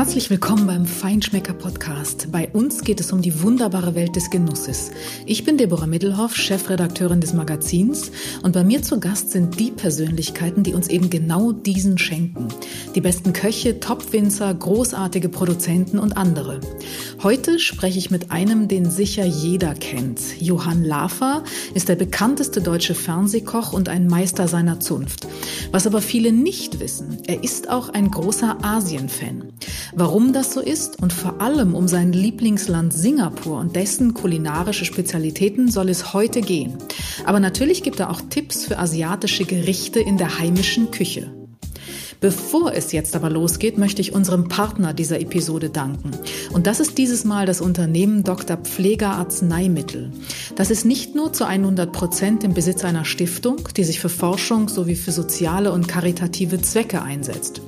Herzlich willkommen beim Feinschmecker Podcast. Bei uns geht es um die wunderbare Welt des Genusses. Ich bin Deborah Middelhoff, Chefredakteurin des Magazins und bei mir zu Gast sind die Persönlichkeiten, die uns eben genau diesen schenken. Die besten Köche, Topwinzer, großartige Produzenten und andere. Heute spreche ich mit einem, den sicher jeder kennt. Johann Lafer ist der bekannteste deutsche Fernsehkoch und ein Meister seiner Zunft. Was aber viele nicht wissen, er ist auch ein großer Asien-Fan. Warum das so ist und vor allem um sein Lieblingsland Singapur und dessen kulinarische Spezialitäten soll es heute gehen. Aber natürlich gibt er auch Tipps für asiatische Gerichte in der heimischen Küche. Bevor es jetzt aber losgeht, möchte ich unserem Partner dieser Episode danken. Und das ist dieses Mal das Unternehmen Dr. Pfleger Arzneimittel. Das ist nicht nur zu 100 Prozent im Besitz einer Stiftung, die sich für Forschung sowie für soziale und karitative Zwecke einsetzt.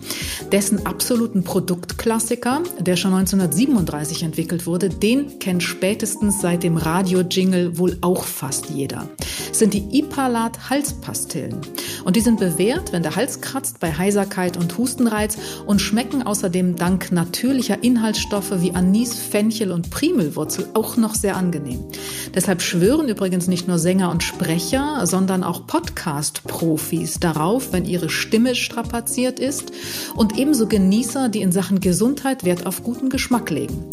Dessen absoluten Produktklassiker, der schon 1937 entwickelt wurde, den kennt spätestens seit dem Radio-Jingle wohl auch fast jeder. sind die Ipalat Halspastillen. Und die sind bewährt, wenn der Hals kratzt, bei Heiserkeit Übelkeit und Hustenreiz und schmecken außerdem dank natürlicher Inhaltsstoffe wie Anis, Fenchel und Primelwurzel auch noch sehr angenehm. Deshalb schwören übrigens nicht nur Sänger und Sprecher, sondern auch Podcast-Profis darauf, wenn ihre Stimme strapaziert ist und ebenso Genießer, die in Sachen Gesundheit Wert auf guten Geschmack legen.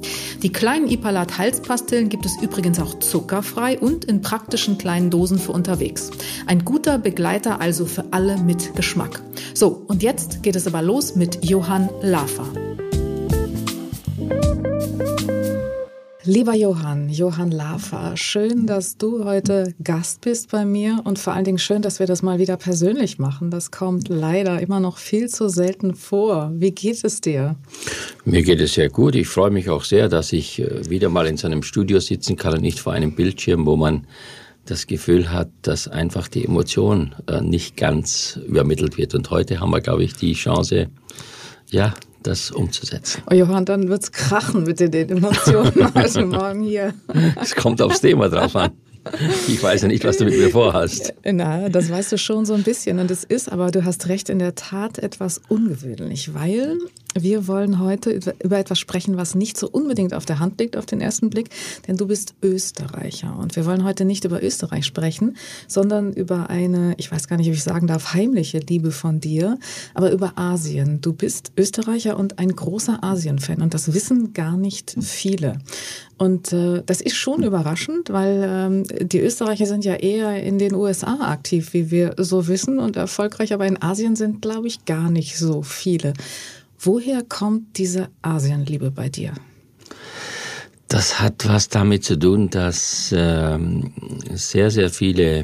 Die kleinen Ipalat Halspastillen gibt es übrigens auch zuckerfrei und in praktischen kleinen Dosen für unterwegs. Ein guter Begleiter also für alle mit Geschmack. So, und jetzt geht es aber los mit Johann Lafer. Lieber Johann, Johann Lafer, schön, dass du heute Gast bist bei mir und vor allen Dingen schön, dass wir das mal wieder persönlich machen. Das kommt leider immer noch viel zu selten vor. Wie geht es dir? Mir geht es sehr gut. Ich freue mich auch sehr, dass ich äh, wieder mal in seinem Studio sitzen kann und nicht vor einem Bildschirm, wo man das Gefühl hat, dass einfach die Emotion äh, nicht ganz übermittelt wird. Und heute haben wir, glaube ich, die Chance, ja, das umzusetzen. Oh Johann, dann wird's krachen mit den Emotionen heute Morgen hier. Es kommt aufs Thema drauf an. Ich weiß ja nicht, was du mit mir vorhast. Na, das weißt du schon so ein bisschen. Und es ist aber, du hast recht, in der Tat etwas ungewöhnlich, weil wir wollen heute über etwas sprechen, was nicht so unbedingt auf der Hand liegt auf den ersten Blick, denn du bist Österreicher. Und wir wollen heute nicht über Österreich sprechen, sondern über eine, ich weiß gar nicht, wie ich sagen darf, heimliche Liebe von dir, aber über Asien. Du bist Österreicher und ein großer Asien-Fan und das wissen gar nicht viele. Und äh, das ist schon überraschend, weil ähm, die Österreicher sind ja eher in den USA aktiv, wie wir so wissen, und erfolgreich, aber in Asien sind, glaube ich, gar nicht so viele. Woher kommt diese Asienliebe bei dir? Das hat was damit zu tun, dass äh, sehr, sehr viele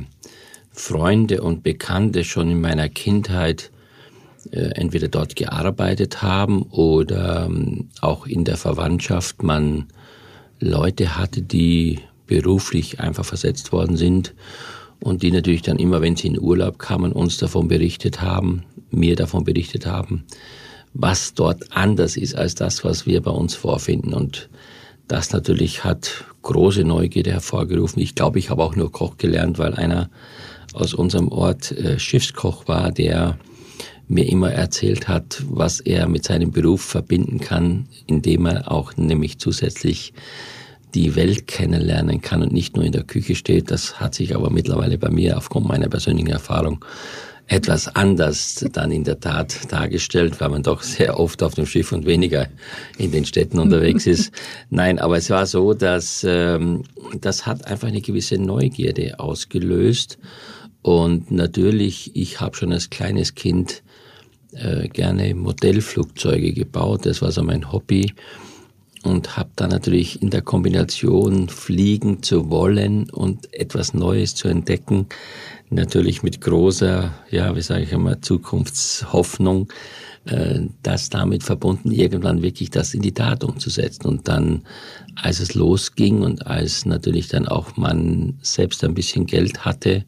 Freunde und Bekannte schon in meiner Kindheit äh, entweder dort gearbeitet haben oder äh, auch in der Verwandtschaft man Leute hatte, die beruflich einfach versetzt worden sind und die natürlich dann immer, wenn sie in Urlaub kamen, uns davon berichtet haben, mir davon berichtet haben, was dort anders ist als das, was wir bei uns vorfinden. Und das natürlich hat große Neugierde hervorgerufen. Ich glaube, ich habe auch nur Koch gelernt, weil einer aus unserem Ort äh, Schiffskoch war, der mir immer erzählt hat, was er mit seinem Beruf verbinden kann, indem er auch nämlich zusätzlich die Welt kennenlernen kann und nicht nur in der Küche steht. Das hat sich aber mittlerweile bei mir aufgrund meiner persönlichen Erfahrung etwas anders dann in der Tat dargestellt, weil man doch sehr oft auf dem Schiff und weniger in den Städten unterwegs ist. Nein, aber es war so, dass ähm, das hat einfach eine gewisse Neugierde ausgelöst. Und natürlich, ich habe schon als kleines Kind äh, gerne Modellflugzeuge gebaut. Das war so mein Hobby und habe dann natürlich in der Kombination fliegen zu wollen und etwas Neues zu entdecken, natürlich mit großer, ja, wie sage ich immer, Zukunftshoffnung, äh, das damit verbunden, irgendwann wirklich das in die Tat umzusetzen. Und dann, als es losging und als natürlich dann auch man selbst ein bisschen Geld hatte,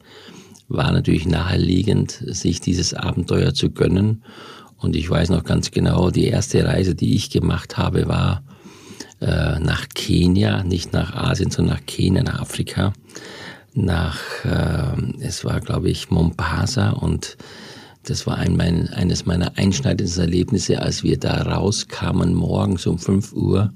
war natürlich naheliegend, sich dieses Abenteuer zu gönnen. Und ich weiß noch ganz genau, die erste Reise, die ich gemacht habe, war äh, nach Kenia, nicht nach Asien, sondern nach Kenia, nach Afrika nach, äh, es war glaube ich Mombasa und das war ein, mein, eines meiner einschneidendsten Erlebnisse, als wir da rauskamen morgens um 5 Uhr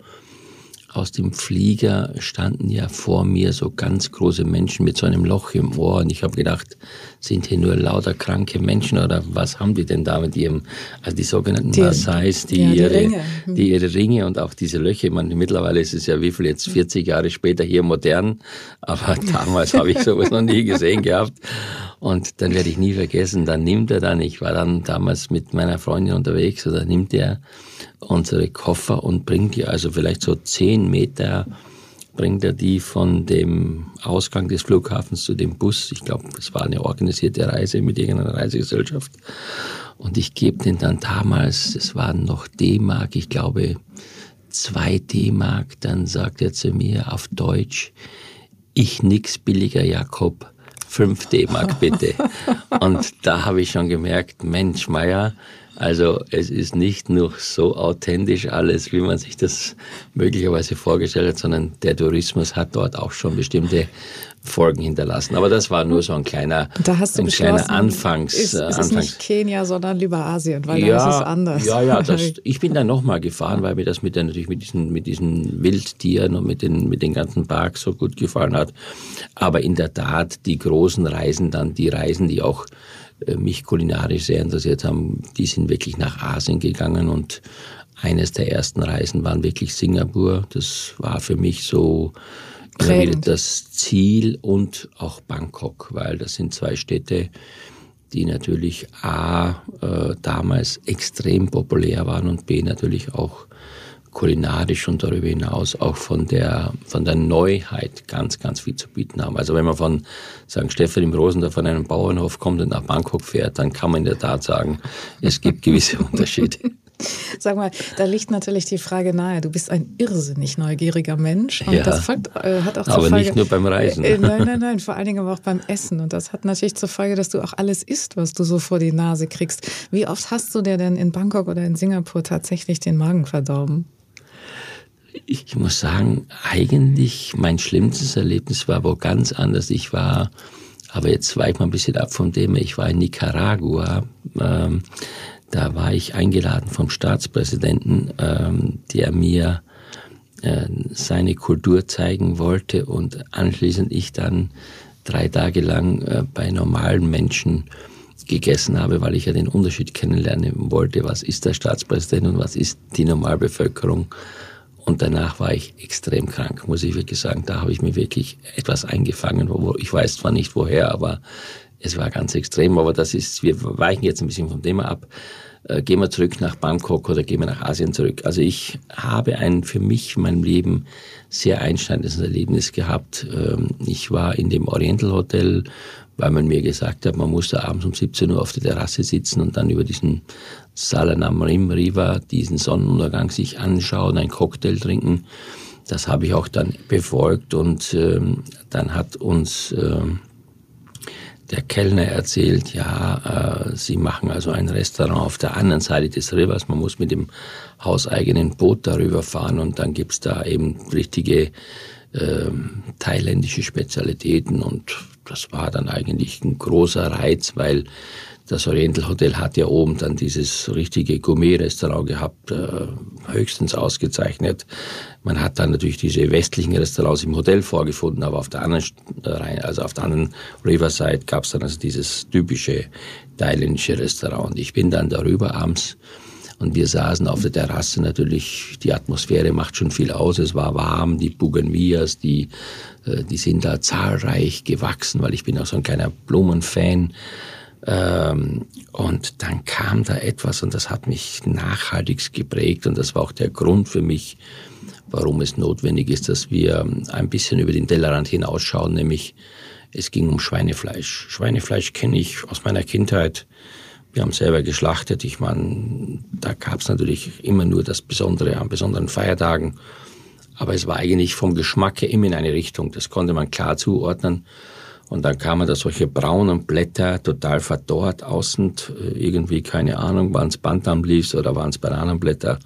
aus dem Flieger standen ja vor mir so ganz große Menschen mit so einem Loch im Ohr und ich habe gedacht, sind hier nur lauter kranke Menschen oder was haben die denn da mit ihrem, also die sogenannten die, Maasais, die, ja, die, ihre, Ringe. Hm. die ihre Ringe und auch diese Löcher, man, mittlerweile ist es ja wie viel jetzt 40 Jahre später hier modern, aber damals habe ich sowas noch nie gesehen gehabt und dann werde ich nie vergessen, dann nimmt er dann, ich war dann damals mit meiner Freundin unterwegs, oder nimmt er unsere Koffer und bringt die also vielleicht so zehn Meter bringt er die von dem Ausgang des Flughafens zu dem Bus. Ich glaube, es war eine organisierte Reise mit irgendeiner Reisegesellschaft. Und ich gebe den dann damals, es waren noch D-Mark, ich glaube zwei D-Mark. Dann sagt er zu mir auf Deutsch, ich nix billiger Jakob, 5 D-Mark bitte. Und da habe ich schon gemerkt, Mensch, Meier, also es ist nicht nur so authentisch alles, wie man sich das möglicherweise vorgestellt hat, sondern der Tourismus hat dort auch schon bestimmte Folgen hinterlassen. Aber das war nur so ein kleiner, da hast du ein kleiner Anfangs. Ist, ist Anfangs es nicht Kenia, sondern lieber Asien, weil ja, da ist es anders. Ja, ja, das, ich bin da nochmal gefahren, weil mir das mit der, natürlich mit diesen, mit diesen Wildtieren und mit den, mit den ganzen Parks so gut gefallen hat. Aber in der Tat, die großen Reisen dann, die Reisen, die auch mich kulinarisch sehr interessiert haben, die sind wirklich nach Asien gegangen und eines der ersten Reisen waren wirklich Singapur. Das war für mich so das Ziel und auch Bangkok, weil das sind zwei Städte, die natürlich A, äh, damals extrem populär waren und B, natürlich auch kulinarisch und darüber hinaus auch von der, von der Neuheit ganz, ganz viel zu bieten haben. Also wenn man von St. Stephan im Rosendorf von einem Bauernhof kommt und nach Bangkok fährt, dann kann man in der Tat sagen, es gibt gewisse Unterschiede. Sag mal, da liegt natürlich die Frage nahe. Du bist ein irrsinnig neugieriger Mensch. Und ja, das folgt, äh, hat auch zur aber Folge, nicht nur beim Reisen. Äh, nein, nein, nein, vor allen Dingen aber auch beim Essen. Und das hat natürlich zur Folge, dass du auch alles isst, was du so vor die Nase kriegst. Wie oft hast du dir denn in Bangkok oder in Singapur tatsächlich den Magen verdorben? Ich muss sagen, eigentlich mein schlimmstes Erlebnis war wo ganz anders. Ich war, aber jetzt weiche ich mal ein bisschen ab vom Thema, ich war in Nicaragua. Ähm, da war ich eingeladen vom Staatspräsidenten, ähm, der mir äh, seine Kultur zeigen wollte und anschließend ich dann drei Tage lang äh, bei normalen Menschen gegessen habe, weil ich ja den Unterschied kennenlernen wollte, was ist der Staatspräsident und was ist die Normalbevölkerung. Und danach war ich extrem krank, muss ich wirklich sagen. Da habe ich mir wirklich etwas eingefangen, wo ich weiß zwar nicht woher, aber es war ganz extrem, aber das ist, wir weichen jetzt ein bisschen vom Thema ab. Äh, gehen wir zurück nach Bangkok oder gehen wir nach Asien zurück. Also ich habe ein für mich in meinem Leben sehr einschneidendes Erlebnis gehabt. Ähm, ich war in dem Oriental Hotel, weil man mir gesagt hat, man muss da abends um 17 Uhr auf der Terrasse sitzen und dann über diesen Salanamrim River, diesen Sonnenuntergang sich anschauen, einen Cocktail trinken. Das habe ich auch dann befolgt und ähm, dann hat uns ähm, der Kellner erzählt, ja, äh, sie machen also ein Restaurant auf der anderen Seite des Rivers. Man muss mit dem hauseigenen Boot darüber fahren und dann gibt's da eben richtige äh, thailändische Spezialitäten und das war dann eigentlich ein großer Reiz, weil das Oriental Hotel hat ja oben dann dieses richtige Gourmet-Restaurant gehabt, äh, höchstens ausgezeichnet. Man hat dann natürlich diese westlichen Restaurants im Hotel vorgefunden, aber auf der anderen, also auf der anderen Riverside gab es dann also dieses typische thailändische Restaurant. Ich bin dann darüber abends und wir saßen auf der Terrasse natürlich, die Atmosphäre macht schon viel aus, es war warm, die Bougainvillas, die, äh, die sind da zahlreich gewachsen, weil ich bin auch so ein kleiner Blumenfan. Ähm, und dann kam da etwas und das hat mich nachhaltig geprägt und das war auch der Grund für mich, warum es notwendig ist, dass wir ein bisschen über den Tellerrand hinausschauen, nämlich es ging um Schweinefleisch. Schweinefleisch kenne ich aus meiner Kindheit. Wir haben selber geschlachtet. Ich meine, da gab es natürlich immer nur das Besondere an besonderen Feiertagen. Aber es war eigentlich vom Geschmack her immer in eine Richtung. Das konnte man klar zuordnen. Und dann kamen da solche braunen Blätter, total verdorrt außen, äh, irgendwie, keine Ahnung, waren es Bantamleaves oder waren es Bananenblätter.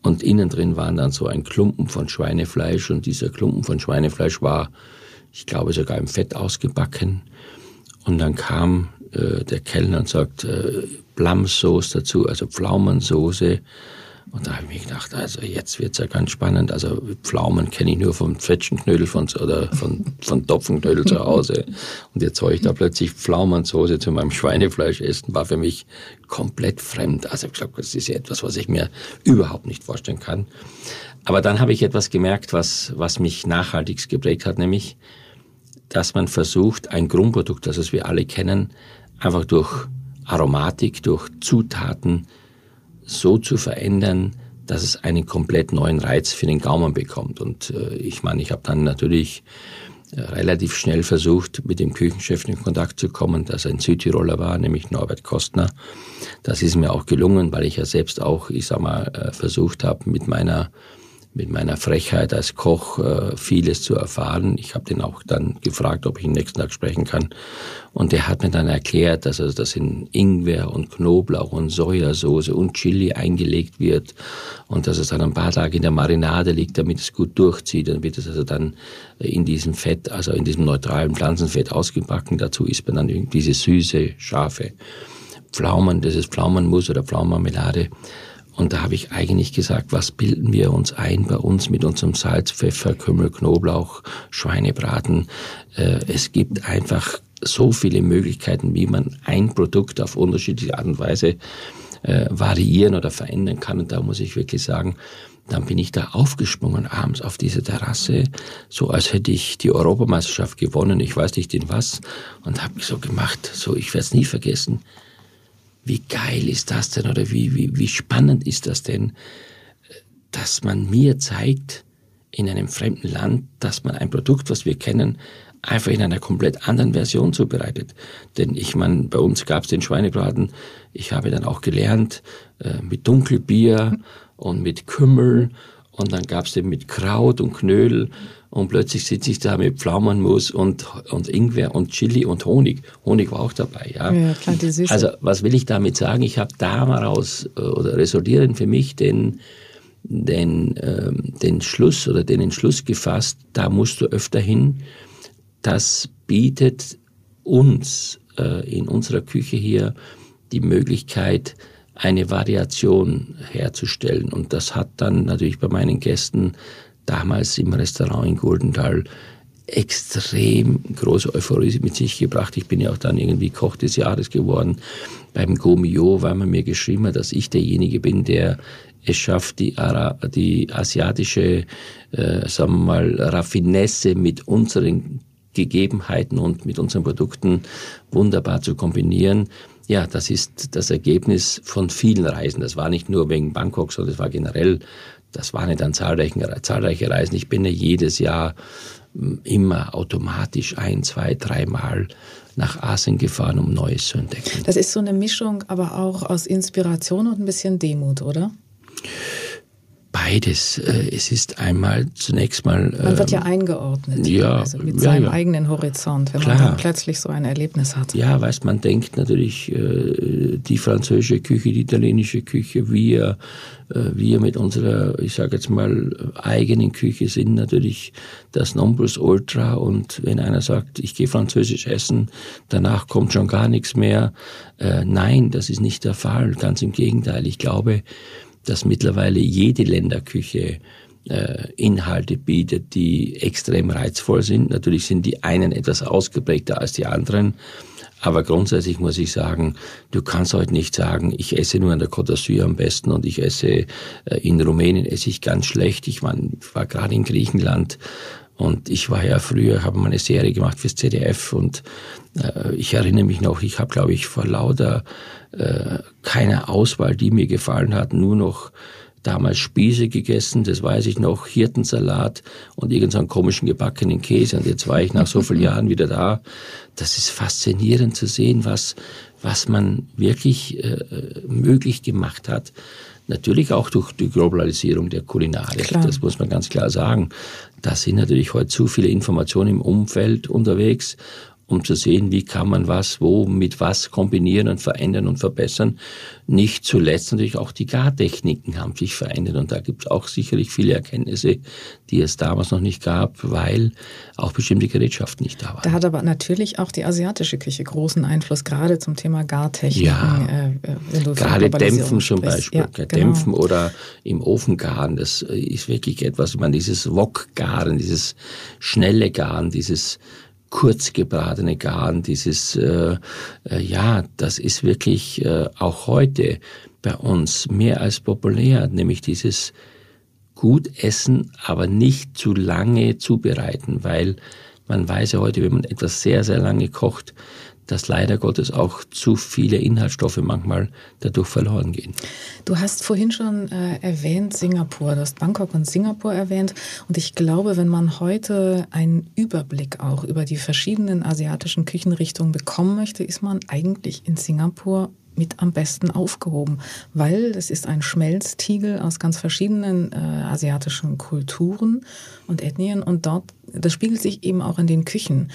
Und innen drin waren dann so ein Klumpen von Schweinefleisch und dieser Klumpen von Schweinefleisch war, ich glaube, sogar im Fett ausgebacken. Und dann kam äh, der Kellner und sagt, äh, Plumsoße dazu, also Pflaumensoße. Und da habe ich mir gedacht, also jetzt wird's ja ganz spannend. Also Pflaumen kenne ich nur vom Zwetschgenknödel von, oder von, von Topfenknödel zu Hause. Und jetzt soll ich da plötzlich Pflaumensoße zu meinem Schweinefleisch essen, war für mich komplett fremd. Also ich glaube, das ist ja etwas, was ich mir überhaupt nicht vorstellen kann. Aber dann habe ich etwas gemerkt, was, was mich nachhaltig geprägt hat, nämlich, dass man versucht, ein Grundprodukt, das wir alle kennen, einfach durch Aromatik, durch Zutaten so zu verändern, dass es einen komplett neuen Reiz für den Gaumen bekommt. Und äh, ich meine, ich habe dann natürlich äh, relativ schnell versucht, mit dem Küchenchef in Kontakt zu kommen, dass ein Südtiroler war, nämlich Norbert Kostner. Das ist mir auch gelungen, weil ich ja selbst auch, ich sag mal, äh, versucht habe, mit meiner mit meiner Frechheit als Koch äh, vieles zu erfahren. Ich habe den auch dann gefragt, ob ich ihn nächsten Tag sprechen kann. Und er hat mir dann erklärt, dass also das in Ingwer und Knoblauch und Sojasauce und Chili eingelegt wird und dass es dann ein paar Tage in der Marinade liegt, damit es gut durchzieht. Dann wird es also dann in diesem Fett, also in diesem neutralen Pflanzenfett ausgebacken. Dazu isst man dann diese süße, scharfe Pflaumen, das ist Pflaumenmus oder Pflaumenmarmelade. Und da habe ich eigentlich gesagt, was bilden wir uns ein bei uns mit unserem Salz, Pfeffer, Kümmel, Knoblauch, Schweinebraten. Äh, es gibt einfach so viele Möglichkeiten, wie man ein Produkt auf unterschiedliche Art und Weise äh, variieren oder verändern kann. Und da muss ich wirklich sagen, dann bin ich da aufgesprungen abends auf diese Terrasse, so als hätte ich die Europameisterschaft gewonnen, ich weiß nicht in was, und habe so gemacht, so ich werde es nie vergessen wie geil ist das denn oder wie, wie, wie spannend ist das denn, dass man mir zeigt in einem fremden Land, dass man ein Produkt, was wir kennen, einfach in einer komplett anderen Version zubereitet. Denn ich meine, bei uns gab es den Schweinebraten. Ich habe dann auch gelernt äh, mit Dunkelbier und mit Kümmel und dann gab es den mit Kraut und Knödel und plötzlich sitze ich da mit Pflaumenmus und, und Ingwer und Chili und Honig. Honig war auch dabei, ja. ja klar, die Süße. Also was will ich damit sagen? Ich habe daraus äh, oder resultierend für mich den, den, ähm, den Schluss oder den Entschluss gefasst, da musst du öfter hin. Das bietet uns äh, in unserer Küche hier die Möglichkeit, eine Variation herzustellen. Und das hat dann natürlich bei meinen Gästen damals im Restaurant in Guldenthal extrem große Euphorie mit sich gebracht. Ich bin ja auch dann irgendwie Koch des Jahres geworden beim Gomio, weil man mir geschrieben hat, dass ich derjenige bin, der es schafft, die, Ara die asiatische, äh, sagen wir mal, Raffinesse mit unseren Gegebenheiten und mit unseren Produkten wunderbar zu kombinieren. Ja, das ist das Ergebnis von vielen Reisen. Das war nicht nur wegen Bangkok, sondern es war generell das waren dann zahlreiche, zahlreiche Reisen. Ich bin ja jedes Jahr hm, immer automatisch ein, zwei, dreimal nach Asien gefahren, um Neues zu entdecken. Das ist so eine Mischung aber auch aus Inspiration und ein bisschen Demut, oder? Beides. Äh, es ist einmal zunächst mal. Man wird ja ähm, eingeordnet. Ja, also mit seinem ja. eigenen Horizont, wenn Klar. man dann plötzlich so ein Erlebnis hat. Ja, weißt man denkt natürlich, äh, die französische Küche, die italienische Küche, wir, äh, wir mit unserer, ich sage jetzt mal, eigenen Küche sind natürlich das Ultra. Und wenn einer sagt, ich gehe französisch essen, danach kommt schon gar nichts mehr. Nein, das ist nicht der Fall. Ganz im Gegenteil. Ich glaube, dass mittlerweile jede Länderküche äh, Inhalte bietet, die extrem reizvoll sind. Natürlich sind die einen etwas ausgeprägter als die anderen. Aber grundsätzlich muss ich sagen, du kannst heute nicht sagen, ich esse nur an der Côte d'Azur am besten und ich esse äh, in Rumänien esse ich ganz schlecht. Ich, ich war gerade in Griechenland und ich war ja früher, habe mal eine Serie gemacht fürs ZDF und ich erinnere mich noch, ich habe, glaube ich, vor lauter äh, keiner Auswahl, die mir gefallen hat, nur noch damals Spieße gegessen, das weiß ich noch, Hirtensalat und irgendeinen komischen gebackenen Käse. Und jetzt war ich nach so vielen Jahren wieder da. Das ist faszinierend zu sehen, was, was man wirklich äh, möglich gemacht hat. Natürlich auch durch die Globalisierung der Kulinarik, klar. das muss man ganz klar sagen. Da sind natürlich heute zu viele Informationen im Umfeld unterwegs um zu sehen, wie kann man was, wo, mit was kombinieren und verändern und verbessern. Nicht zuletzt natürlich auch die Gartechniken haben sich verändert und da gibt es auch sicherlich viele Erkenntnisse, die es damals noch nicht gab, weil auch bestimmte Gerätschaften nicht da waren. Da hat aber natürlich auch die asiatische Küche großen Einfluss, gerade zum Thema Gartechniken. Ja, äh, äh gerade Dämpfen zum Beispiel. Ja, genau. Dämpfen oder im Ofen garen, das ist wirklich etwas, meine, dieses Wok-Garen, dieses schnelle Garen, dieses kurz gebratene Garen, dieses, äh, äh, ja, das ist wirklich äh, auch heute bei uns mehr als populär, nämlich dieses gut essen, aber nicht zu lange zubereiten, weil man weiß ja heute, wenn man etwas sehr, sehr lange kocht, dass leider Gottes auch zu viele Inhaltsstoffe manchmal dadurch verloren gehen. Du hast vorhin schon äh, erwähnt Singapur, du hast Bangkok und Singapur erwähnt und ich glaube, wenn man heute einen Überblick auch über die verschiedenen asiatischen Küchenrichtungen bekommen möchte, ist man eigentlich in Singapur mit am besten aufgehoben, weil es ist ein Schmelztiegel aus ganz verschiedenen äh, asiatischen Kulturen und Ethnien und dort, das spiegelt sich eben auch in den Küchen.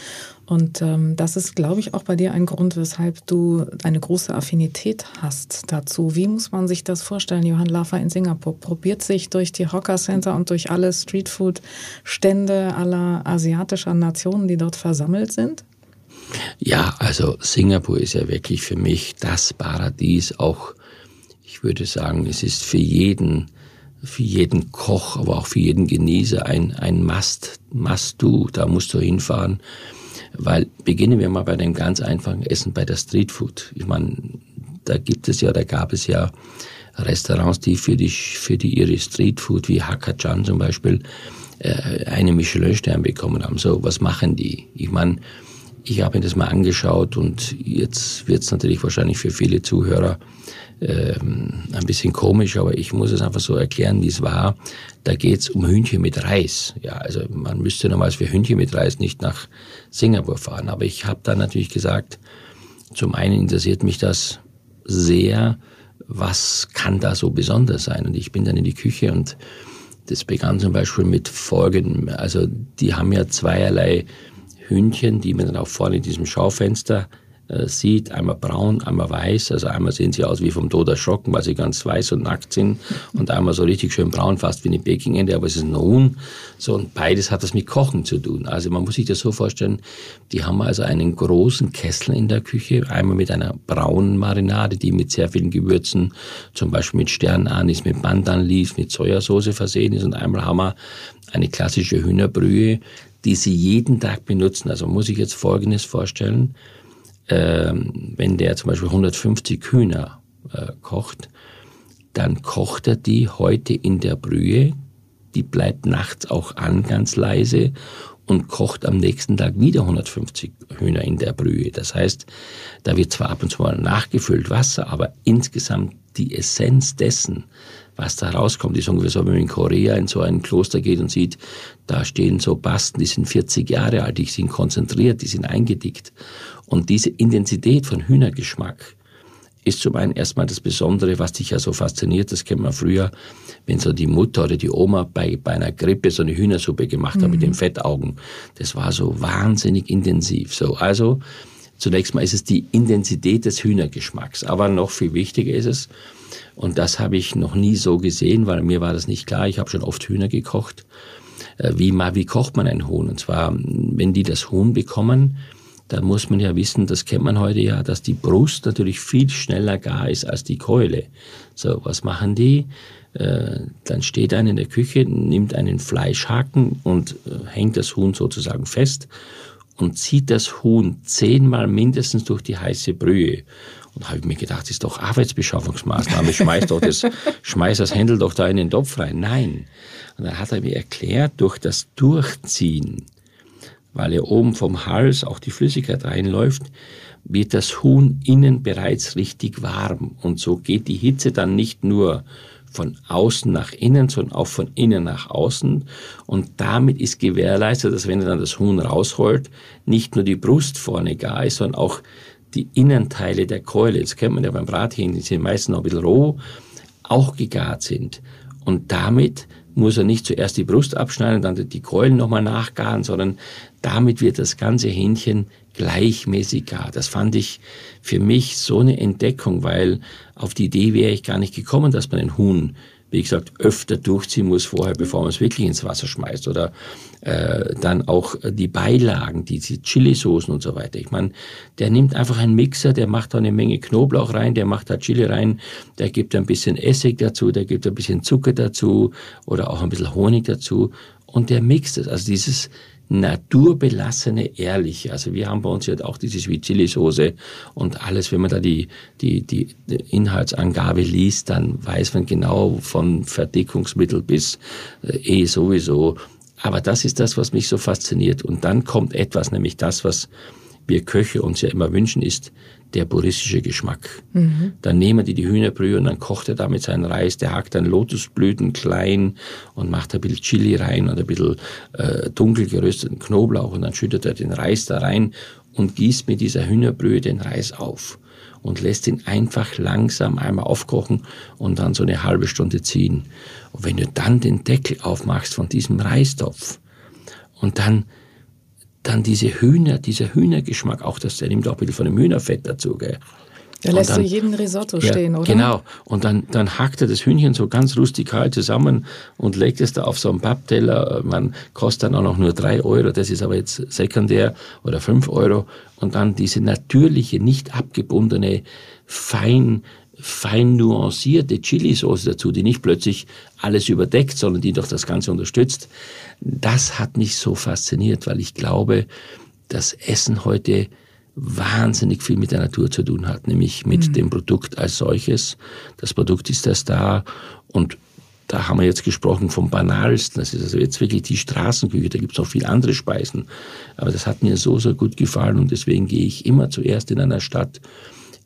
Und ähm, das ist, glaube ich, auch bei dir ein Grund, weshalb du eine große Affinität hast dazu. Wie muss man sich das vorstellen? Johann Laffer in Singapur probiert sich durch die Hawker Center und durch alle Streetfood-Stände aller asiatischer Nationen, die dort versammelt sind? Ja, also Singapur ist ja wirklich für mich das Paradies. Auch, ich würde sagen, es ist für jeden, für jeden Koch, aber auch für jeden Genießer ein, ein Must, Must-Do. Da musst du hinfahren. Weil beginnen wir mal bei dem ganz einfachen Essen, bei der Streetfood. Ich meine, da gibt es ja, da gab es ja Restaurants, die für die, für die ihre Streetfood, wie Hakachan zum Beispiel, äh, eine Michelin-Stern bekommen haben. So, was machen die? Ich meine, ich habe mir das mal angeschaut und jetzt wird es natürlich wahrscheinlich für viele Zuhörer ähm, ein bisschen komisch, aber ich muss es einfach so erklären, wie es war. Da geht es um Hühnchen mit Reis. Ja, also man müsste normalerweise für Hühnchen mit Reis nicht nach Singapur fahren. Aber ich habe dann natürlich gesagt, zum einen interessiert mich das sehr, was kann da so besonders sein? Und ich bin dann in die Küche und das begann zum Beispiel mit folgendem. Also die haben ja zweierlei Hühnchen, die man dann auch vorne in diesem Schaufenster äh, sieht, einmal braun, einmal weiß. Also einmal sehen sie aus wie vom Tod erschrocken, weil sie ganz weiß und nackt sind und einmal so richtig schön braun, fast wie eine Pekingente, aber es ist ein Huhn. So, und beides hat das mit Kochen zu tun. Also man muss sich das so vorstellen, die haben also einen großen Kessel in der Küche, einmal mit einer braunen Marinade, die mit sehr vielen Gewürzen, zum Beispiel mit Sternanis, mit Bandanlis, mit Sojasauce versehen ist und einmal haben wir eine klassische Hühnerbrühe, die sie jeden Tag benutzen. Also muss ich jetzt Folgendes vorstellen. Ähm, wenn der zum Beispiel 150 Hühner äh, kocht, dann kocht er die heute in der Brühe. Die bleibt nachts auch an, ganz leise und kocht am nächsten Tag wieder 150 Hühner in der Brühe. Das heißt, da wird zwar ab und zu mal nachgefüllt Wasser, aber insgesamt die Essenz dessen, was da rauskommt, ist ungefähr so, wenn man in Korea in so ein Kloster geht und sieht, da stehen so Basten, die sind 40 Jahre alt, die sind konzentriert, die sind eingedickt. Und diese Intensität von Hühnergeschmack ist zum einen erstmal das Besondere, was dich ja so fasziniert, das kennt man früher, wenn so die Mutter oder die Oma bei, bei einer Grippe so eine Hühnersuppe gemacht mhm. hat mit den Fettaugen. Das war so wahnsinnig intensiv. So, also, zunächst mal ist es die Intensität des Hühnergeschmacks. Aber noch viel wichtiger ist es, und das habe ich noch nie so gesehen, weil mir war das nicht klar. Ich habe schon oft Hühner gekocht. Äh, wie, wie kocht man ein Huhn? Und zwar, wenn die das Huhn bekommen, dann muss man ja wissen, das kennt man heute ja, dass die Brust natürlich viel schneller gar ist als die Keule. So, was machen die? Äh, dann steht einer in der Küche, nimmt einen Fleischhaken und äh, hängt das Huhn sozusagen fest und zieht das Huhn zehnmal mindestens durch die heiße Brühe. Und habe ich mir gedacht, das ist doch Arbeitsbeschaffungsmaßnahme. Schmeiß doch das, schmeiß das Händel doch da in den Topf rein. Nein. Und dann hat er mir erklärt, durch das Durchziehen, weil ja oben vom Hals auch die Flüssigkeit reinläuft, wird das Huhn innen bereits richtig warm. Und so geht die Hitze dann nicht nur von außen nach innen, sondern auch von innen nach außen. Und damit ist gewährleistet, dass wenn er dann das Huhn rausholt, nicht nur die Brust vorne gar ist, sondern auch die Innenteile der Keule, das kennt man ja beim Brathähnchen, die sind meistens noch ein bisschen roh, auch gegart sind. Und damit muss er nicht zuerst die Brust abschneiden, dann die Keulen nochmal nachgaren, sondern damit wird das ganze Hähnchen gleichmäßig gar. Das fand ich für mich so eine Entdeckung, weil auf die Idee wäre ich gar nicht gekommen, dass man ein Huhn wie gesagt, öfter durchziehen muss vorher, bevor man es wirklich ins Wasser schmeißt. Oder äh, dann auch die Beilagen, die, Chili-Soßen und so weiter. Ich meine, der nimmt einfach einen Mixer, der macht da eine Menge Knoblauch rein, der macht da Chili rein, der gibt ein bisschen Essig dazu, der gibt ein bisschen Zucker dazu oder auch ein bisschen Honig dazu und der mixt es. Also dieses naturbelassene, ehrliche. Also wir haben bei uns ja auch diese Sweet Chili Soße und alles, wenn man da die, die, die Inhaltsangabe liest, dann weiß man genau von Verdickungsmittel bis äh, eh sowieso. Aber das ist das, was mich so fasziniert. Und dann kommt etwas, nämlich das, was wir Köche uns ja immer wünschen, ist der puristische Geschmack. Mhm. Dann nehmen die die Hühnerbrühe und dann kocht er damit seinen Reis. Der hackt dann Lotusblüten klein und macht ein bisschen Chili rein und ein bisschen äh, dunkel gerösteten Knoblauch und dann schüttet er den Reis da rein und gießt mit dieser Hühnerbrühe den Reis auf und lässt ihn einfach langsam einmal aufkochen und dann so eine halbe Stunde ziehen. Und wenn du dann den Deckel aufmachst von diesem Reistopf und dann dann diese Hühner, dieser Hühnergeschmack, auch das, der nimmt auch ein bisschen von dem Hühnerfett dazu, gell. Da lässt dann, du jeden Risotto ja, stehen, oder? Genau. Und dann, dann hackt er das Hühnchen so ganz rustikal zusammen und legt es da auf so einen Pappteller. Man kostet dann auch noch nur drei Euro, das ist aber jetzt sekundär, oder fünf Euro. Und dann diese natürliche, nicht abgebundene, fein, fein nuancierte Chili-Sauce dazu, die nicht plötzlich alles überdeckt, sondern die doch das Ganze unterstützt. Das hat mich so fasziniert, weil ich glaube, dass Essen heute wahnsinnig viel mit der Natur zu tun hat, nämlich mit mhm. dem Produkt als solches. Das Produkt ist das da und da haben wir jetzt gesprochen vom Banalsten. Das ist also jetzt wirklich die Straßenküche. Da gibt es noch viele andere Speisen. Aber das hat mir so, so gut gefallen und deswegen gehe ich immer zuerst in einer Stadt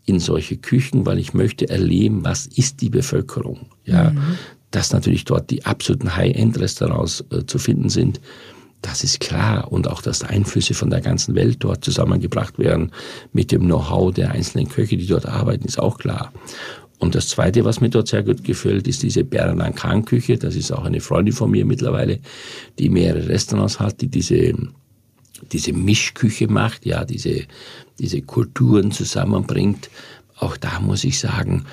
in solche Küchen, weil ich möchte erleben, was ist die Bevölkerung. Ja, mhm. dass natürlich dort die absoluten High-End-Restaurants äh, zu finden sind. Das ist klar. Und auch, dass Einflüsse von der ganzen Welt dort zusammengebracht werden mit dem Know-how der einzelnen Köche, die dort arbeiten, ist auch klar. Und das Zweite, was mir dort sehr gut gefällt, ist diese Bernankan-Küche. Das ist auch eine Freundin von mir mittlerweile, die mehrere Restaurants hat, die diese diese Mischküche macht, ja, diese, diese Kulturen zusammenbringt. Auch da muss ich sagen,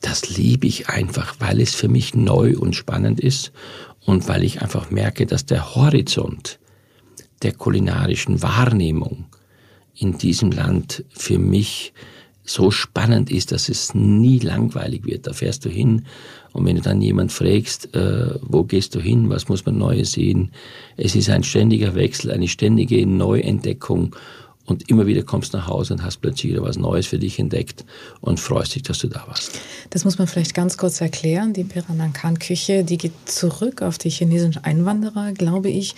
das liebe ich einfach, weil es für mich neu und spannend ist und weil ich einfach merke, dass der Horizont der kulinarischen Wahrnehmung in diesem Land für mich so spannend ist, dass es nie langweilig wird. Da fährst du hin und wenn du dann jemand fragst, äh, wo gehst du hin, was muss man Neues sehen, es ist ein ständiger Wechsel, eine ständige Neuentdeckung und immer wieder kommst du nach Hause und hast plötzlich wieder was Neues für dich entdeckt und freust dich, dass du da warst. Das muss man vielleicht ganz kurz erklären. Die Peranankan-Küche, die geht zurück auf die chinesischen Einwanderer, glaube ich,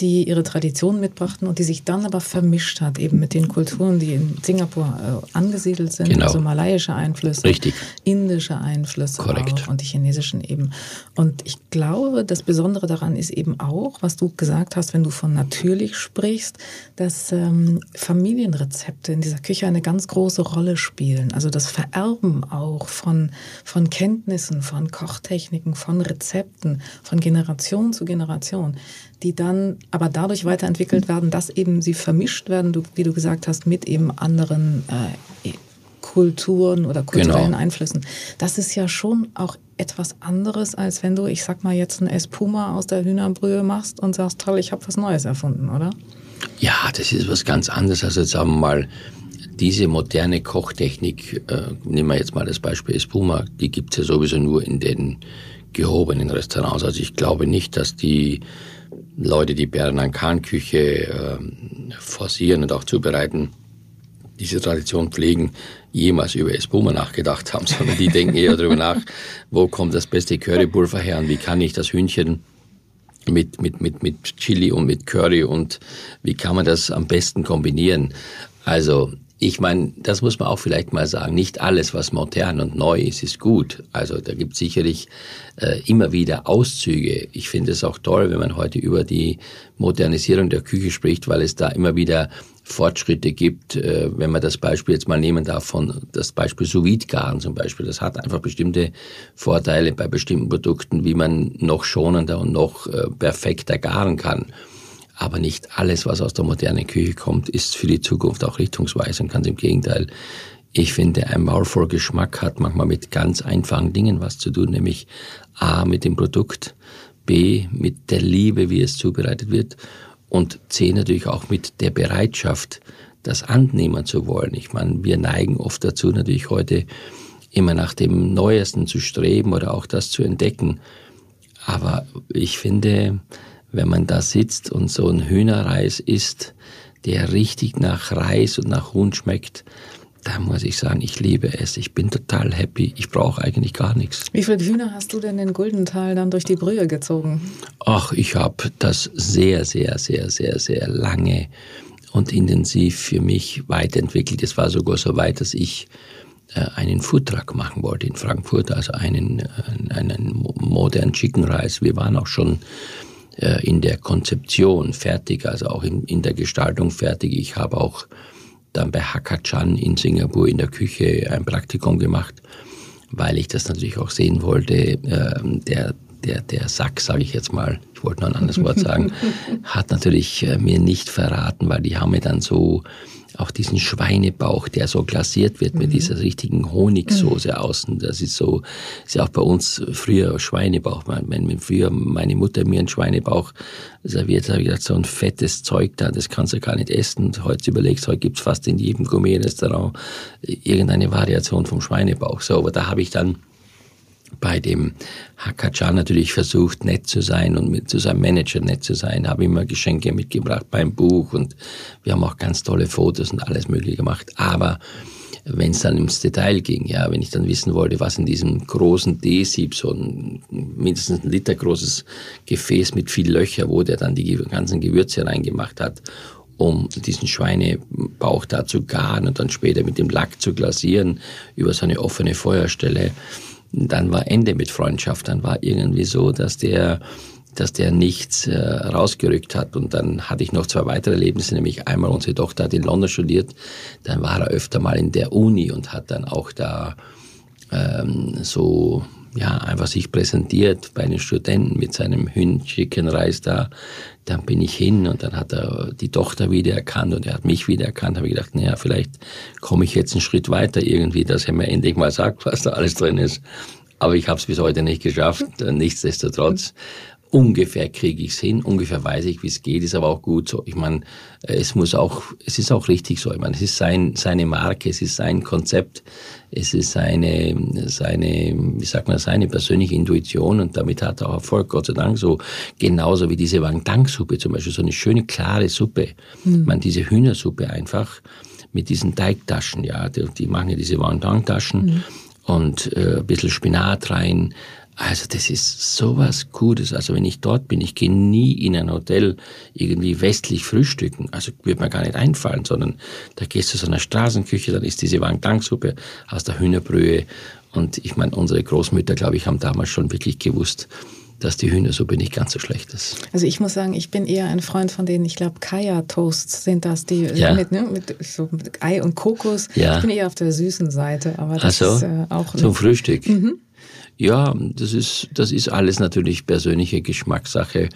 die ihre Tradition mitbrachten und die sich dann aber vermischt hat, eben mit den Kulturen, die in Singapur äh, angesiedelt sind, genau. also malaiische Einflüsse, Richtig. indische Einflüsse auch und die chinesischen eben. Und ich glaube, das Besondere daran ist eben auch, was du gesagt hast, wenn du von natürlich sprichst, dass ähm, Familienrezepte in dieser Küche eine ganz große Rolle spielen. Also das Vererben auch von, von Kenntnissen, von Kochtechniken, von Rezepten, von Generation zu Generation die dann aber dadurch weiterentwickelt werden, dass eben sie vermischt werden, du, wie du gesagt hast, mit eben anderen äh, Kulturen oder kulturellen genau. Einflüssen. Das ist ja schon auch etwas anderes, als wenn du, ich sag mal, jetzt ein Espuma aus der Hühnerbrühe machst und sagst, toll, ich habe was Neues erfunden, oder? Ja, das ist was ganz anderes. Also jetzt sagen wir mal, diese moderne Kochtechnik, äh, nehmen wir jetzt mal das Beispiel Espuma, die gibt es ja sowieso nur in den gehobenen Restaurants. Also ich glaube nicht, dass die Leute, die Bernankan-Küche äh, forcieren und auch zubereiten, diese Tradition pflegen, jemals über Espuma nachgedacht haben, sondern die denken eher darüber nach, wo kommt das beste Currypulver her und wie kann ich das Hühnchen mit, mit, mit, mit Chili und mit Curry und wie kann man das am besten kombinieren. Also ich meine, das muss man auch vielleicht mal sagen. Nicht alles, was modern und neu ist, ist gut. Also da gibt es sicherlich äh, immer wieder Auszüge. Ich finde es auch toll, wenn man heute über die Modernisierung der Küche spricht, weil es da immer wieder Fortschritte gibt, äh, wenn man das Beispiel jetzt mal nehmen darf von das Beispiel sous garen zum Beispiel. Das hat einfach bestimmte Vorteile bei bestimmten Produkten, wie man noch schonender und noch äh, perfekter garen kann. Aber nicht alles, was aus der modernen Küche kommt, ist für die Zukunft auch richtungsweisend. Ganz im Gegenteil. Ich finde, ein Maul voll Geschmack hat manchmal mit ganz einfachen Dingen was zu tun, nämlich A mit dem Produkt, B mit der Liebe, wie es zubereitet wird und C natürlich auch mit der Bereitschaft, das annehmen zu wollen. Ich meine, wir neigen oft dazu, natürlich heute immer nach dem Neuesten zu streben oder auch das zu entdecken. Aber ich finde, wenn man da sitzt und so ein Hühnerreis isst, der richtig nach Reis und nach Huhn schmeckt, da muss ich sagen, ich liebe es. Ich bin total happy. Ich brauche eigentlich gar nichts. Wie viele Hühner hast du denn in Guldental dann durch die Brühe gezogen? Ach, ich habe das sehr, sehr, sehr, sehr, sehr lange und intensiv für mich weiterentwickelt. Es war sogar so weit, dass ich äh, einen Foodtruck machen wollte in Frankfurt, also einen, äh, einen modernen Chicken Rice. Wir waren auch schon äh, in der Konzeption fertig, also auch in, in der Gestaltung fertig. Ich habe auch dann bei Hakachan in Singapur in der Küche ein Praktikum gemacht, weil ich das natürlich auch sehen wollte. Ähm, der, der, der Sack, sage ich jetzt mal, ich wollte noch ein anderes Wort sagen, hat natürlich äh, mir nicht verraten, weil die haben mir dann so auch diesen Schweinebauch, der so glasiert wird mit mhm. dieser richtigen Honigsoße mhm. außen. Das ist so, ist ja auch bei uns früher Schweinebauch. Wenn früher meine Mutter mir einen Schweinebauch serviert, habe ich gedacht, so ein fettes Zeug da, das kannst du gar nicht essen. Und heute überlegst, heute gibt's fast in jedem Gourmet-Restaurant irgendeine Variation vom Schweinebauch. So, aber da habe ich dann bei dem Hakachan natürlich versucht, nett zu sein und mit zu seinem Manager nett zu sein, habe immer Geschenke mitgebracht beim Buch und wir haben auch ganz tolle Fotos und alles mögliche gemacht. Aber wenn es dann ins Detail ging, ja, wenn ich dann wissen wollte, was in diesem großen D-Sieb, so ein mindestens ein Liter großes Gefäß mit viel Löcher, wo der dann die ganzen Gewürze reingemacht hat, um diesen Schweinebauch da zu garen und dann später mit dem Lack zu glasieren über so eine offene Feuerstelle dann war Ende mit Freundschaft. Dann war irgendwie so, dass der dass der nichts äh, rausgerückt hat. Und dann hatte ich noch zwei weitere Erlebnisse, nämlich einmal unsere Tochter hat in London studiert, dann war er öfter mal in der Uni und hat dann auch da ähm, so ja, einfach sich präsentiert bei den Studenten mit seinem Hühnchenreis da. Dann bin ich hin und dann hat er die Tochter wiedererkannt und er hat mich wiedererkannt. Habe ich gedacht, naja, vielleicht komme ich jetzt einen Schritt weiter irgendwie, dass er mir endlich mal sagt, was da alles drin ist. Aber ich habe es bis heute nicht geschafft. Nichtsdestotrotz ungefähr kriege ich es hin, ungefähr weiß ich, wie es geht, ist aber auch gut so. Ich meine, es muss auch, es ist auch richtig so. Ich meine, es ist sein, seine Marke, es ist sein Konzept, es ist seine, seine, wie sagt man, seine persönliche Intuition und damit hat er auch Erfolg, Gott sei Dank, so genauso wie diese Wang Dang Suppe zum Beispiel, so eine schöne, klare Suppe. Mhm. Ich meine, diese Hühnersuppe einfach mit diesen Teigtaschen, ja, die, die machen ja diese Wang Dang Taschen mhm. und äh, ein bisschen Spinat rein, also das ist sowas Gutes. Also wenn ich dort bin, ich gehe nie in ein Hotel irgendwie westlich frühstücken. Also wird mir gar nicht einfallen, sondern da gehst du zu so einer Straßenküche, dann ist diese Wang-Dang-Suppe aus der Hühnerbrühe. Und ich meine, unsere Großmütter, glaube ich, haben damals schon wirklich gewusst, dass die Hühnersuppe nicht ganz so schlecht ist. Also ich muss sagen, ich bin eher ein Freund von denen, ich glaube, Kaya-Toasts sind das, die ja. mit, ne, mit, so mit Ei und Kokos. Ja. Ich bin eher auf der süßen Seite, aber das so, ist äh, auch... Zum Frühstück? Mhm. Ja, das ist, das ist alles natürlich persönliche Geschmackssache.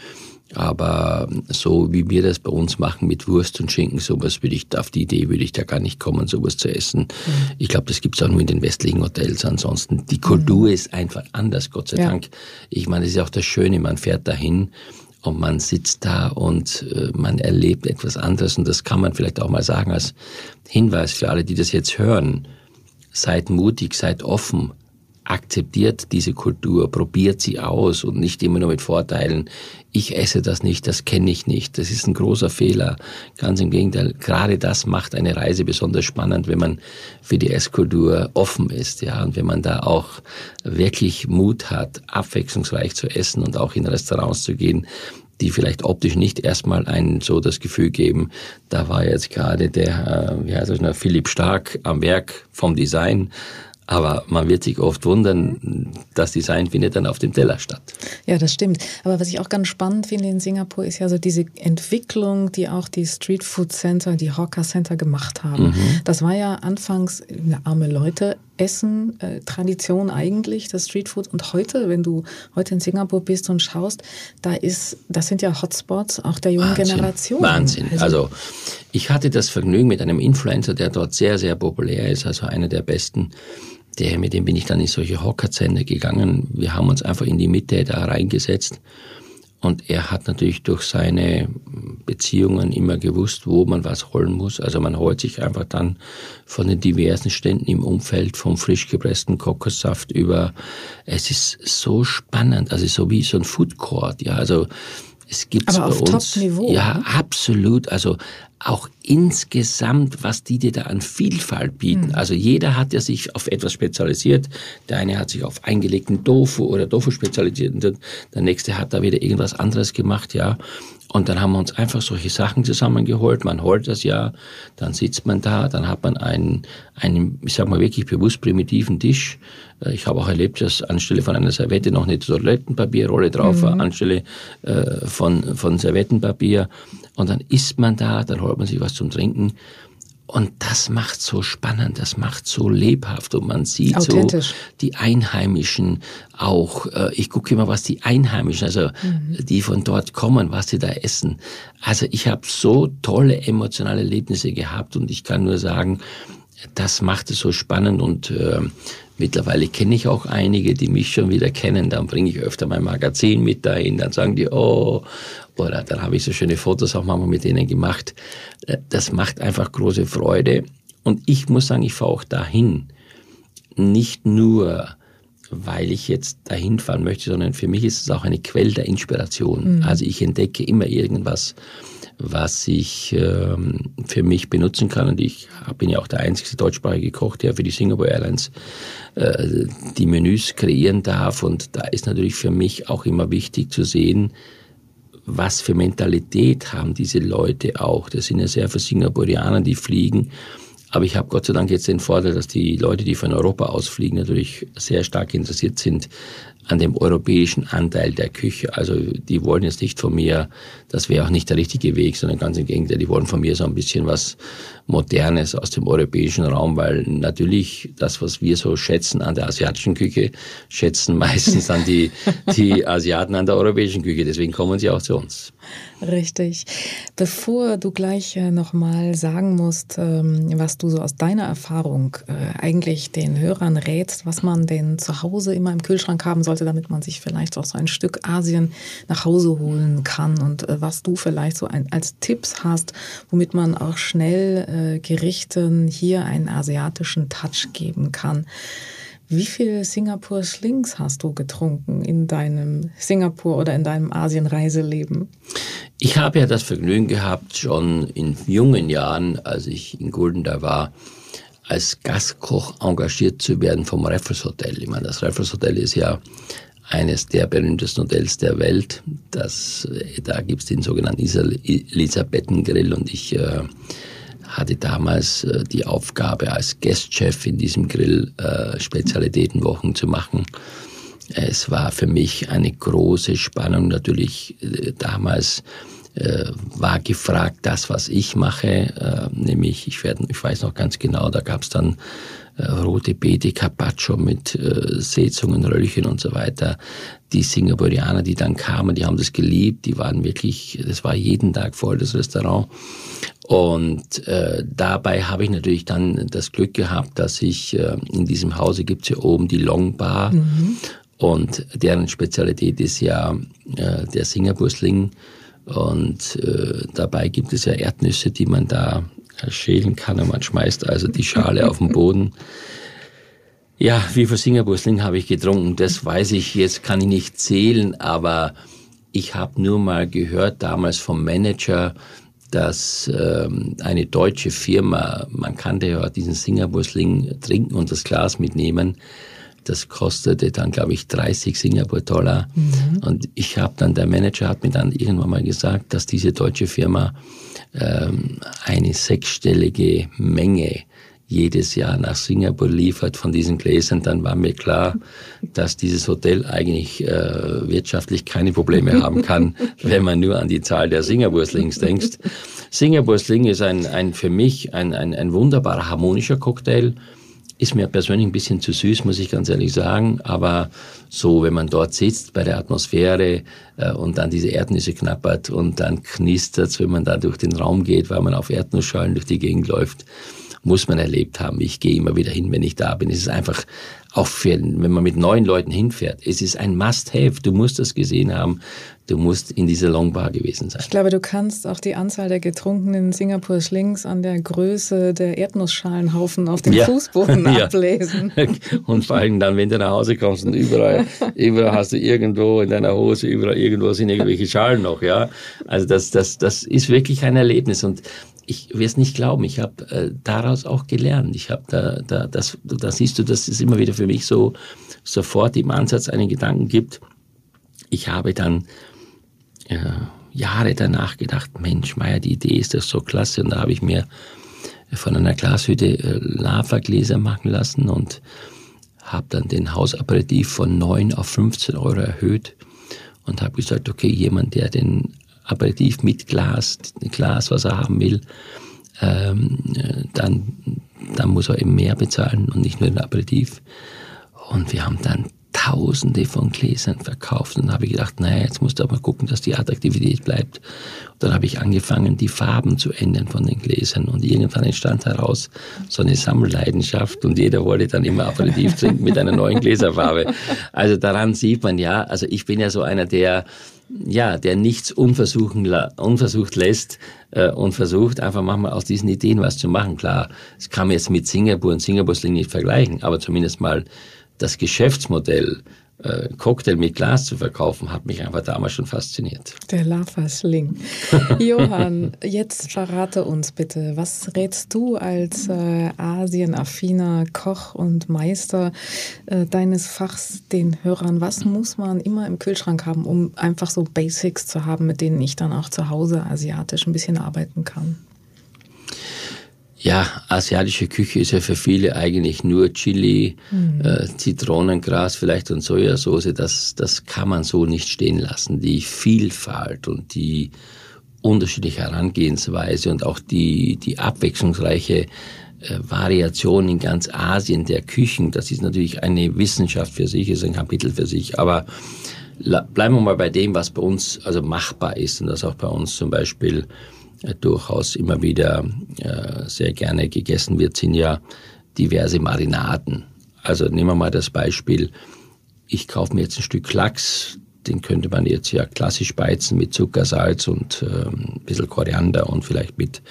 Aber so wie wir das bei uns machen mit Wurst und Schinken, sowas würde ich, auf die Idee würde ich da gar nicht kommen, sowas zu essen. Mhm. Ich glaube, das gibt's auch nur in den westlichen Hotels. Ansonsten, die Kultur mhm. ist einfach anders, Gott sei ja. Dank. Ich meine, das ist auch das Schöne, man fährt dahin und man sitzt da und äh, man erlebt etwas anderes. Und das kann man vielleicht auch mal sagen als Hinweis für alle, die das jetzt hören. Seid mutig, seid offen, akzeptiert diese Kultur, probiert sie aus und nicht immer nur mit Vorteilen. Ich esse das nicht, das kenne ich nicht. Das ist ein großer Fehler. Ganz im Gegenteil. Gerade das macht eine Reise besonders spannend, wenn man für die Esskultur offen ist, ja, und wenn man da auch wirklich Mut hat, abwechslungsreich zu essen und auch in Restaurants zu gehen, die vielleicht optisch nicht erstmal einen so das Gefühl geben, da war jetzt gerade der, äh, wie heißt das, Philipp Stark am Werk vom Design Aber man wird sich oft wundern, das Design findet dann auf dem Teller statt. Ja, das stimmt. Aber was ich auch ganz spannend finde in Singapur ist ja so diese Entwicklung, die auch die Street Food Center, die Hawker Center gemacht haben. Mhm. Das war ja anfangs eine arme Leute Essen, äh, Tradition eigentlich, das Streetfood. Und heute, wenn du heute in Singapur bist und schaust, da ist, das sind ja Hotspots auch der jungen Wahnsinn, Generation. Wahnsinn. Also, also, ich hatte das Vergnügen mit einem Influencer, der dort sehr, sehr populär ist, also einer der besten. Der, mit dem bin ich dann in solche Hockerzähne gegangen. Wir haben uns einfach in die Mitte da reingesetzt und er hat natürlich durch seine Beziehungen immer gewusst, wo man was holen muss. Also man holt sich einfach dann von den diversen Ständen im Umfeld vom frisch gepressten Kokossaft über. Es ist so spannend, also so wie so ein Food Court. Ja, also es gibt bei uns. Top-Niveau, ja, ne? absolut. Also auch insgesamt, was die dir da an Vielfalt bieten. Mhm. Also jeder hat ja sich auf etwas spezialisiert. Der eine hat sich auf eingelegten Tofu oder Tofu spezialisiert und der nächste hat da wieder irgendwas anderes gemacht, ja. Und dann haben wir uns einfach solche Sachen zusammengeholt. Man holt das ja, dann sitzt man da, dann hat man einen, einen ich sag mal wirklich bewusst primitiven Tisch. Äh, ich habe auch erlebt, dass anstelle von einer Servette noch eine Toilettenpapierrolle drauf war, mhm. anstelle äh, von, von Servettenpapier. Und dann isst man da, dann holt man sich was zum Trinken. Und das macht so spannend, das macht so lebhaft und man sieht so die Einheimischen auch. Äh, ich gucke immer, was die Einheimischen, also mhm. die von dort kommen, was sie da essen. Also ich habe so tolle emotionale Erlebnisse gehabt und ich kann nur sagen, das macht es so spannend und äh, Mittlerweile kenne ich auch einige, die mich schon wieder kennen. Dann bringe ich öfter mein Magazin mit dahin. Dann sagen die, oh, oder dann habe ich so schöne Fotos auch manchmal mit denen gemacht. Äh, das macht einfach große Freude. Und ich muss sagen, ich fahre auch dahin. Nicht nur, weil ich jetzt dahin fahren möchte, sondern für mich ist es auch eine Quelle der Inspiration. Mhm. Also ich entdecke immer irgendwas was ich ähm, für mich benutzen kann. Und ich bin ja auch der einzige deutschsprachige Koch, der für die Singapore Airlines äh, die Menüs kreieren darf. Und da ist natürlich für mich auch immer wichtig zu sehen, was für Mentalität haben diese Leute auch. Das sind ja sehr viele Singapurianer, die fliegen. Aber ich habe Gott sei Dank jetzt den Vorteil, dass die Leute, die von Europa ausfliegen, natürlich sehr stark interessiert sind an dem europäischen Anteil der Küche. Also die wollen jetzt nicht von mir, das wäre auch nicht der richtige Weg, sondern ganz im Gegenteil, die wollen von mir so ein bisschen was Modernes aus dem europäischen Raum, weil natürlich das, was wir so schätzen an der asiatischen Küche, schätzen meistens an die, die Asiaten an der europäischen Küche. Deswegen kommen sie auch zu uns. Richtig. Bevor du gleich äh, nochmal sagen musst, ähm, was du so aus deiner Erfahrung äh, eigentlich den Hörern rätst, was man denn zu Hause immer im Kühlschrank haben sollte, damit man sich vielleicht auch so ein Stück Asien nach Hause holen kann und äh, was du vielleicht so als Tipps hast, womit man auch schnell Gerichten hier einen asiatischen Touch geben kann. Wie viele Singapur Slings hast du getrunken in deinem Singapur oder in deinem Asienreiseleben? Ich habe ja das Vergnügen gehabt, schon in jungen Jahren, als ich in Gulden da war, als Gastkoch engagiert zu werden vom Raffles Hotel. Ich meine, das Raffles Hotel ist ja eines der berühmtesten Hotels der Welt. Das, da gibt es den sogenannten Elisabethengrill und ich äh, hatte damals äh, die Aufgabe, als Guestchef in diesem Grill äh, Spezialitätenwochen zu machen. Es war für mich eine große Spannung. Natürlich äh, damals äh, war gefragt, das, was ich mache, äh, nämlich, ich, werd, ich weiß noch ganz genau, da gab es dann äh, rote Beete, Carpaccio mit äh, Setzungen, Röllchen und so weiter. Die Singapurianer, die dann kamen, die haben das geliebt, die waren wirklich, das war jeden Tag voll, das Restaurant. Und äh, dabei habe ich natürlich dann das Glück gehabt, dass ich äh, in diesem Hause gibt's hier oben die Long Bar mhm. und deren Spezialität ist ja äh, der Singapur-Sling. Und äh, dabei gibt es ja Erdnüsse, die man da äh, schälen kann und man schmeißt also die Schale auf den Boden. Ja, wie viel Singapur-Sling habe ich getrunken? Das weiß ich, jetzt kann ich nicht zählen, aber ich habe nur mal gehört damals vom Manager, dass ähm, eine deutsche Firma, man kannte ja diesen Singapur-Sling trinken und das Glas mitnehmen, das kostete dann, glaube ich, 30 Singapur-Dollar. Mhm. Und ich habe dann, der Manager hat mir dann irgendwann mal gesagt, dass diese deutsche Firma ähm, eine sechsstellige Menge jedes Jahr nach Singapur liefert von diesen Gläsern, dann war mir klar, dass dieses Hotel eigentlich äh, wirtschaftlich keine Probleme haben kann, wenn man nur an die Zahl der Singapur-Slings denkt. Singapur-Sling ist ein, ein für mich ein, ein, ein wunderbarer harmonischer Cocktail. Ist mir persönlich ein bisschen zu süß, muss ich ganz ehrlich sagen. Aber so, wenn man dort sitzt bei der Atmosphäre äh, und dann diese Erdnüsse knappert und dann knistert wenn man da durch den Raum geht, weil man auf Erdnussschalen durch die Gegend läuft, muss man erlebt haben. Ich gehe immer wieder hin, wenn ich da bin. Es ist einfach auch für, wenn man mit neun Leuten hinfährt, es ist ein Must-Have. Du musst das gesehen haben. Du musst in dieser Longbar gewesen sein. Ich glaube, du kannst auch die Anzahl der getrunkenen Singapur Slings an der Größe der Erdnussschalenhaufen auf dem ja. Fußboden ja. ablesen. Und vor allem dann, wenn du nach Hause kommst und überall, überall hast du irgendwo in deiner Hose, überall irgendwo sind irgendwelche Schalen noch, ja. Also das, das, das ist wirklich ein Erlebnis und ich will es nicht glauben, ich habe äh, daraus auch gelernt. Ich habe da, da, das, da siehst du, dass es immer wieder für mich so sofort im Ansatz einen Gedanken gibt. Ich habe dann äh, Jahre danach gedacht, Mensch, Meier, die Idee ist das so klasse. Und da habe ich mir von einer Glashütte äh, Lavagläser machen lassen und habe dann den Hausaperitif von 9 auf 15 Euro erhöht und habe gesagt, okay, jemand, der den Aperitif mit Glas, Glas, was er haben will, ähm, dann, dann muss er eben mehr bezahlen und nicht nur den Aperitif. Und wir haben dann Tausende von Gläsern verkauft und habe ich gedacht, naja, jetzt musst du aber gucken, dass die Attraktivität bleibt. Und dann habe ich angefangen, die Farben zu ändern von den Gläsern und irgendwann entstand heraus so eine Sammelleidenschaft und jeder wollte dann immer Aperitif trinken mit einer neuen Gläserfarbe. Also daran sieht man ja, also ich bin ja so einer, der ja, der nichts unversucht lässt äh, und versucht einfach manchmal aus diesen Ideen was zu machen. Klar, das kann man jetzt mit Singapur und Singapur nicht vergleichen, aber zumindest mal das Geschäftsmodell äh, Cocktail mit Glas zu verkaufen, hat mich einfach damals schon fasziniert. Der Lava-Sling. Johann, jetzt verrate uns bitte, was rätst du als äh, asienaffiner Koch und Meister äh, deines Fachs den Hörern? Was muss man immer im Kühlschrank haben, um einfach so Basics zu haben, mit denen ich dann auch zu Hause asiatisch ein bisschen arbeiten kann? Ja, asiatische Küche ist ja für viele eigentlich nur Chili, mhm. äh, Zitronengras vielleicht und Sojasauce. Das, das kann man so nicht stehen lassen. Die Vielfalt und die unterschiedliche Herangehensweise und auch die, die abwechslungsreiche äh, Variation in ganz Asien der Küchen, das ist natürlich eine Wissenschaft für sich, ist ein Kapitel für sich. Aber bleiben wir mal bei dem, was bei uns also machbar ist und das auch bei uns zum Beispiel durchaus immer wieder äh, sehr gerne gegessen wird, sind ja diverse Marinaden. Also nehmen wir mal das Beispiel, ich kaufe mir jetzt ein Stück Lachs, den könnte man jetzt ja klassisch beizen mit Zucker, Salz und ähm, ein bisschen Koriander und vielleicht mit,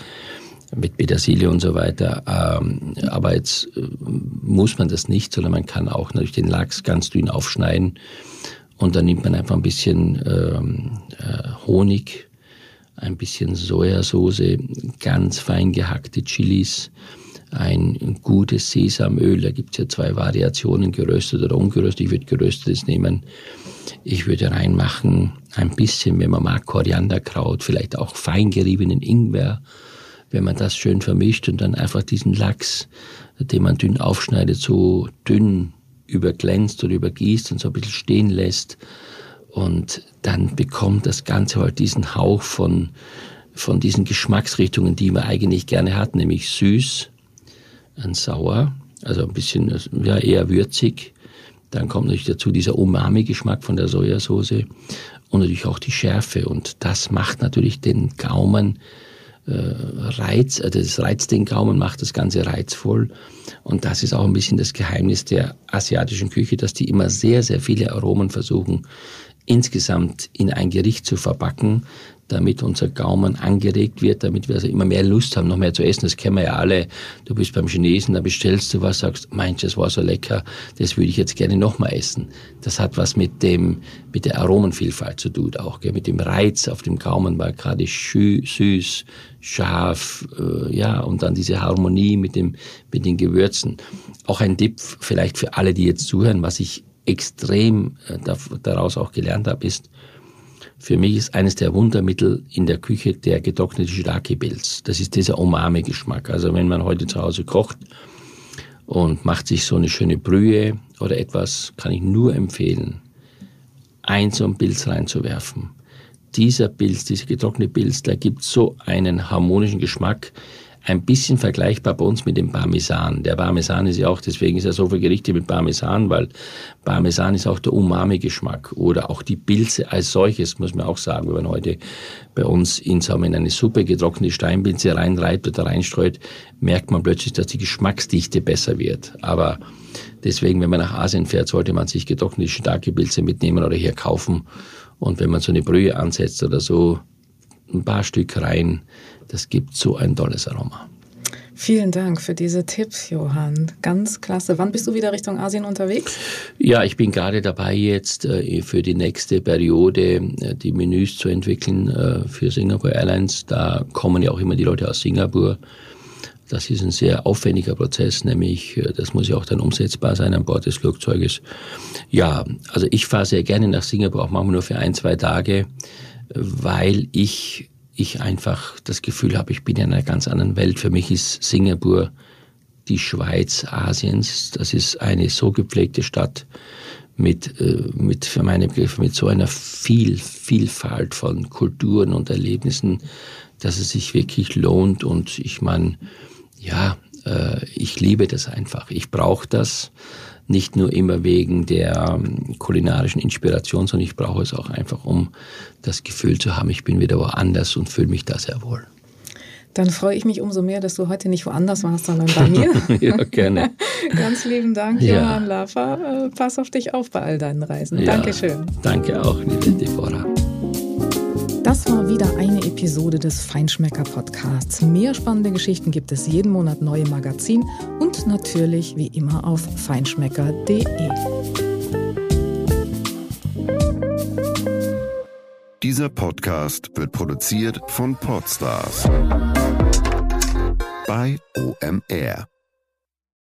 mit Petersilie und so weiter. Ähm, aber jetzt äh, muss man das nicht, sondern man kann auch natürlich den Lachs ganz dünn aufschneiden und dann nimmt man einfach ein bisschen ähm, äh, Honig, ein bisschen Sojasauce, ganz fein gehackte Chilis, ein gutes Sesamöl, da gibt es ja zwei Variationen, geröstet oder ungeröstet. Ich würde geröstetes nehmen. Ich würde reinmachen ein bisschen, wenn man mag, Korianderkraut, vielleicht auch fein geriebenen Ingwer, wenn man das schön vermischt und dann einfach diesen Lachs, den man dünn aufschneidet, so dünn überglänzt oder übergießt und so ein bisschen stehen lässt und dann bekommt das Ganze halt diesen Hauch von, von diesen Geschmacksrichtungen, die man eigentlich gerne hat, nämlich süß, ein sauer, also ein bisschen ja, eher würzig. Dann kommt natürlich dazu dieser Umami-Geschmack von der Sojasauce und natürlich auch die Schärfe. Und das macht natürlich den Gaumen äh, Reiz, also das reizt den Gaumen, macht das Ganze reizvoll. Und das ist auch ein bisschen das Geheimnis der asiatischen Küche, dass die immer sehr, sehr viele Aromen versuchen insgesamt in ein Gericht zu verpacken, damit unser Gaumen angeregt wird, damit wir also immer mehr Lust haben, noch mehr zu essen. Das kennen wir ja alle. Du bist beim Chinesen, da bestellst du was, sagst, meinst das war so lecker, das würde ich jetzt gerne nochmal essen. Das hat was mit dem, mit der Aromenvielfalt zu tun auch, gell? mit dem Reiz auf dem Gaumen, weil gerade süß, scharf, äh, ja, und dann diese Harmonie mit dem, mit den Gewürzen. Auch ein Tipp vielleicht für alle, die jetzt zuhören, was ich extrem äh, daraus auch gelernt habe, ist, Für mich ist eines der Wundermittel in der Küche der getrocknete Shiitake-Pilz. Das ist dieser Umami-Geschmack. Also wenn man heute zu Hause kocht und macht sich so eine schöne Brühe oder etwas, kann ich nur empfehlen, ein so ein Pilz reinzuwerfen. Dieser Pilz, dieser getrocknete Pilz, der gibt so einen harmonischen Geschmack, ein bisschen vergleichbar bei uns mit dem Parmesan. Der Parmesan ist ja auch, deswegen ist ja so viel Gerichte mit Parmesan, weil Parmesan ist auch der Umami-Geschmack oder auch die Pilze als solches, muss man auch sagen. Wenn man heute bei uns in, wir, in eine Suppe getrocknete Steinpilze reinreibt oder reinstreut, merkt man plötzlich, dass die Geschmacksdichte besser wird. Aber deswegen, wenn man nach Asien fährt, sollte man sich getrocknete Shiitake-Pilze mitnehmen oder hier kaufen. Und wenn man so eine Brühe ansetzt oder so, ein paar Stück rein, das gibt so ein tolles Aroma. Vielen Dank für diese Tipps, Johann. Ganz klasse. Wann bist du wieder Richtung Asien unterwegs? Ja, ich bin gerade dabei, jetzt äh, für die nächste Periode äh, die Menüs zu entwickeln äh, für Singapore Airlines. Da kommen ja auch immer die Leute aus Singapur. Das ist ein sehr aufwendiger Prozess, nämlich das muss ja auch dann umsetzbar sein an Bord des Flugzeuges. Ja, also ich fahre sehr gerne nach Singapur, auch manchmal nur für ein, zwei Tage, weil ich ich einfach das Gefühl habe, ich bin in einer ganz anderen Welt. Für mich ist Singapur die Schweiz Asiens. Das ist eine so gepflegte Stadt mit, äh, mit für meine Begriffe, mit so einer viel, Vielfalt von Kulturen und Erlebnissen, dass es sich wirklich lohnt. Und ich meine, ja, äh, ich liebe das einfach. Ich brauche das nicht nur immer wegen der ähm, kulinarischen Inspiration, sondern ich brauche es auch einfach, um das Gefühl zu haben, ich bin wieder woanders und fühle mich da sehr wohl. Dann freue ich mich umso mehr, dass du heute nicht woanders warst, sondern bei mir. ja, gerne. Ganz lieben Dank, ja. Johann Laffer. Äh, pass auf dich auf bei all deinen Reisen. Ja, Dankeschön. Danke auch, liebe Deborah. Das war wieder eine Episode des Feinschmecker Podcasts. Mehr spannende Geschichten gibt es jeden Monat neu im Magazin und natürlich wie immer auf feinschmecker.de. Dieser Podcast wird produziert von Podstars bei OMR.